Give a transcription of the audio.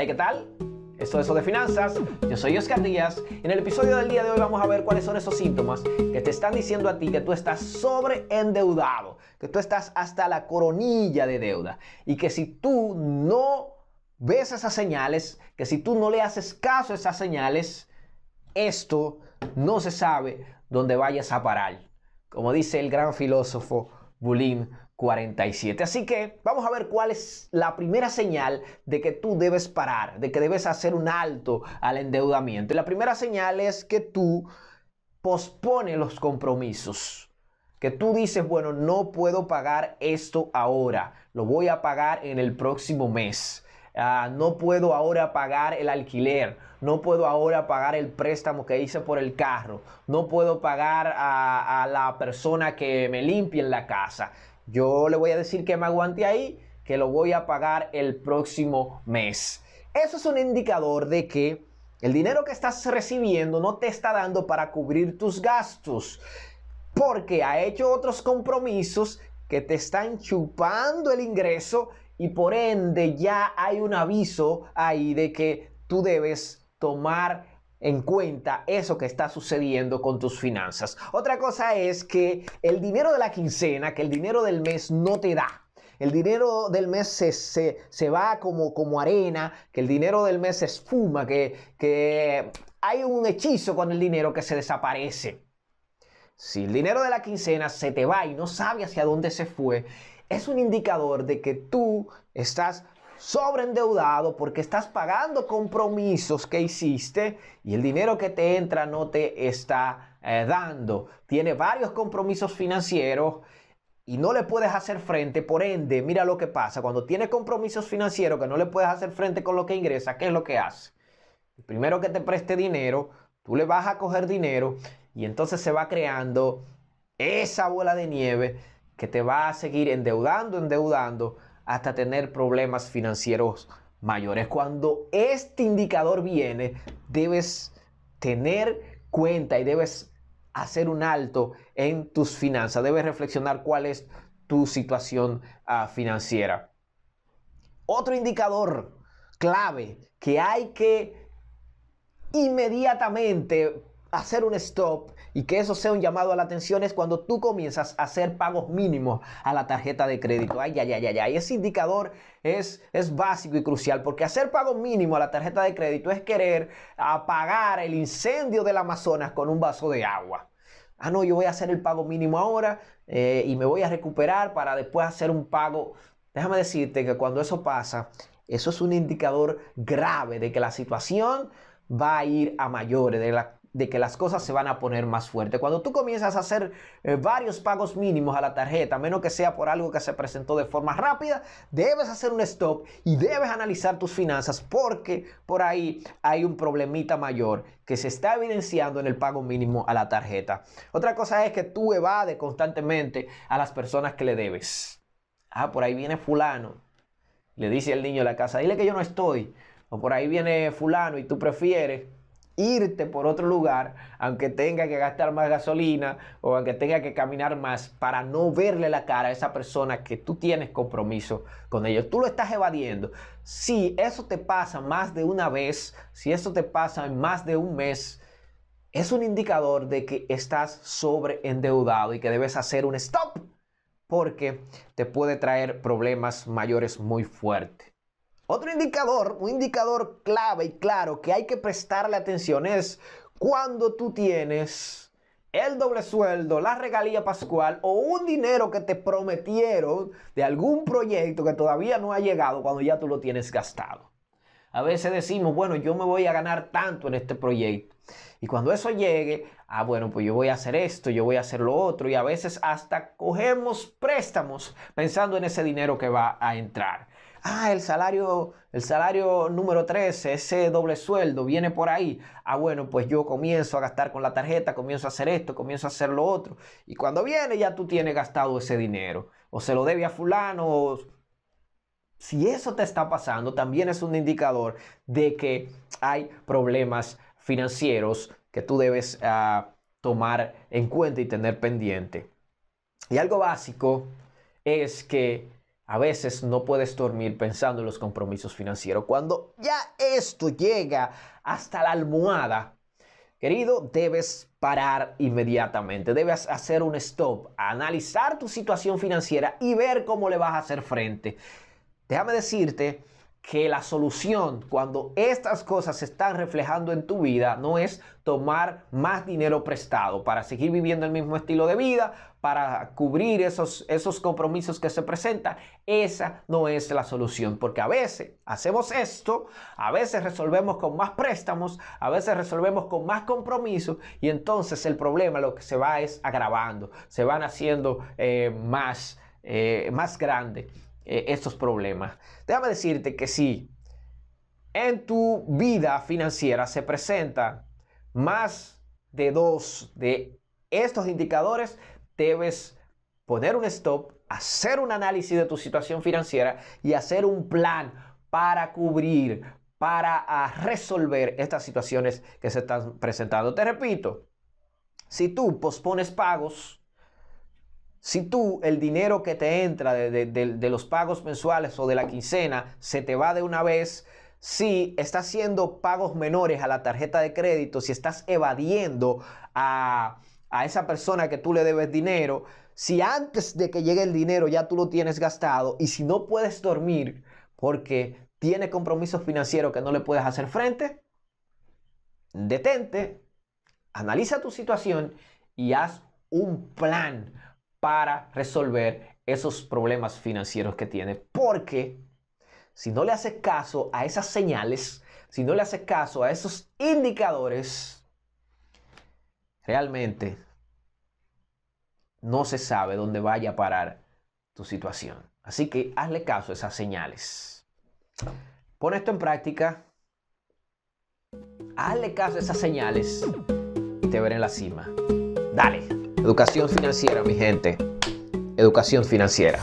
Hey, ¿qué tal? Esto es Eso de Finanzas. Yo soy Oscar Díaz. En el episodio del día de hoy vamos a ver cuáles son esos síntomas que te están diciendo a ti que tú estás sobreendeudado, que tú estás hasta la coronilla de deuda y que si tú no ves esas señales, que si tú no le haces caso a esas señales, esto no se sabe dónde vayas a parar. Como dice el gran filósofo Bulín 47. Así que vamos a ver cuál es la primera señal de que tú debes parar, de que debes hacer un alto al endeudamiento. La primera señal es que tú pospones los compromisos. Que tú dices, bueno, no puedo pagar esto ahora, lo voy a pagar en el próximo mes. Ah, no puedo ahora pagar el alquiler, no puedo ahora pagar el préstamo que hice por el carro, no puedo pagar a, a la persona que me limpie en la casa. Yo le voy a decir que me aguante ahí, que lo voy a pagar el próximo mes. Eso es un indicador de que el dinero que estás recibiendo no te está dando para cubrir tus gastos, porque ha hecho otros compromisos que te están chupando el ingreso y por ende ya hay un aviso ahí de que tú debes tomar en cuenta eso que está sucediendo con tus finanzas. Otra cosa es que el dinero de la quincena, que el dinero del mes no te da. El dinero del mes se, se, va como, como arena, que el dinero del mes se esfuma, que, que hay un hechizo con el dinero que se desaparece. Si el dinero de la quincena se te va y no sabe hacia dónde se fue, es un indicador de que tú estás sobreendeudado porque estás pagando compromisos que hiciste y el dinero que te entra no te está eh, dando. Tiene varios compromisos financieros y no le puedes hacer frente, por ende, mira lo que pasa. Cuando tienes compromisos financieros que no le puedes hacer frente con lo que ingresa, ¿qué es lo que hace? Primero que te preste dinero, tú le vas a coger dinero y entonces se va creando esa bola de nieve que te va a seguir endeudando, endeudando, hasta tener problemas financieros mayores. Cuando este indicador viene, debes tener cuenta y debes hacer un alto en tus finanzas. Debes reflexionar cuál es tu situación uh, financiera. Otro indicador clave que hay que inmediatamente hacer un stop y que eso sea un llamado a la atención es cuando tú comienzas a hacer pagos mínimos a la tarjeta de crédito. Ay, ay, ay, ay, ay. Ese indicador es, es básico y crucial porque hacer pagos mínimos a la tarjeta de crédito es querer apagar el incendio del Amazonas con un vaso de agua. Ah, no, yo voy a hacer el pago mínimo ahora eh, y me voy a recuperar para después hacer un pago. Déjame decirte que cuando eso pasa, eso es un indicador grave de que la situación va a ir a mayores, de la de que las cosas se van a poner más fuertes. Cuando tú comienzas a hacer eh, varios pagos mínimos a la tarjeta, menos que sea por algo que se presentó de forma rápida, debes hacer un stop y debes analizar tus finanzas porque por ahí hay un problemita mayor que se está evidenciando en el pago mínimo a la tarjeta. Otra cosa es que tú evades constantemente a las personas que le debes. Ah, por ahí viene fulano. Le dice el niño de la casa, dile que yo no estoy. O por ahí viene fulano y tú prefieres irte por otro lugar, aunque tenga que gastar más gasolina o aunque tenga que caminar más para no verle la cara a esa persona que tú tienes compromiso con ellos. Tú lo estás evadiendo. Si eso te pasa más de una vez, si eso te pasa en más de un mes, es un indicador de que estás sobreendeudado y que debes hacer un stop porque te puede traer problemas mayores muy fuertes. Otro indicador, un indicador clave y claro que hay que prestarle atención es cuando tú tienes el doble sueldo, la regalía pascual o un dinero que te prometieron de algún proyecto que todavía no ha llegado cuando ya tú lo tienes gastado. A veces decimos, bueno, yo me voy a ganar tanto en este proyecto. Y cuando eso llegue, ah, bueno, pues yo voy a hacer esto, yo voy a hacer lo otro. Y a veces hasta cogemos préstamos pensando en ese dinero que va a entrar ah, el salario, el salario número 13, ese doble sueldo viene por ahí. Ah, bueno, pues yo comienzo a gastar con la tarjeta, comienzo a hacer esto, comienzo a hacer lo otro. Y cuando viene ya tú tienes gastado ese dinero. O se lo debe a fulano. Si eso te está pasando, también es un indicador de que hay problemas financieros que tú debes ah, tomar en cuenta y tener pendiente. Y algo básico es que a veces no puedes dormir pensando en los compromisos financieros. Cuando ya esto llega hasta la almohada, querido, debes parar inmediatamente. Debes hacer un stop, analizar tu situación financiera y ver cómo le vas a hacer frente. Déjame decirte que la solución cuando estas cosas se están reflejando en tu vida no es tomar más dinero prestado para seguir viviendo el mismo estilo de vida, para cubrir esos, esos compromisos que se presentan. Esa no es la solución, porque a veces hacemos esto, a veces resolvemos con más préstamos, a veces resolvemos con más compromisos y entonces el problema lo que se va es agravando, se van haciendo eh, más, eh, más grande. Eh, estos problemas. Déjame decirte que si en tu vida financiera se presentan más de dos de estos indicadores, debes poner un stop, hacer un análisis de tu situación financiera y hacer un plan para cubrir, para ah, resolver estas situaciones que se están presentando. Te repito, si tú pospones pagos, si tú el dinero que te entra de, los pagos mensuales o de la quincena se te va de una vez, si estás haciendo pagos menores a la tarjeta de crédito, si estás evadiendo a, a esa persona que tú le debes dinero, si antes de que llegue el dinero ya tú lo tienes gastado y si no puedes dormir porque tiene compromisos financieros que no le puedes hacer frente, detente, analiza tu situación y haz un plan para resolver esos problemas financieros que tiene. Porque si no le hace caso a esas señales, si no le hace caso a esos indicadores, realmente no se sabe dónde vaya a parar tu situación. Así que hazle caso a esas señales. Pon esto en práctica. Hazle caso a esas señales y te veré en la cima. Dale. Educación financiera, mi gente. Educación financiera.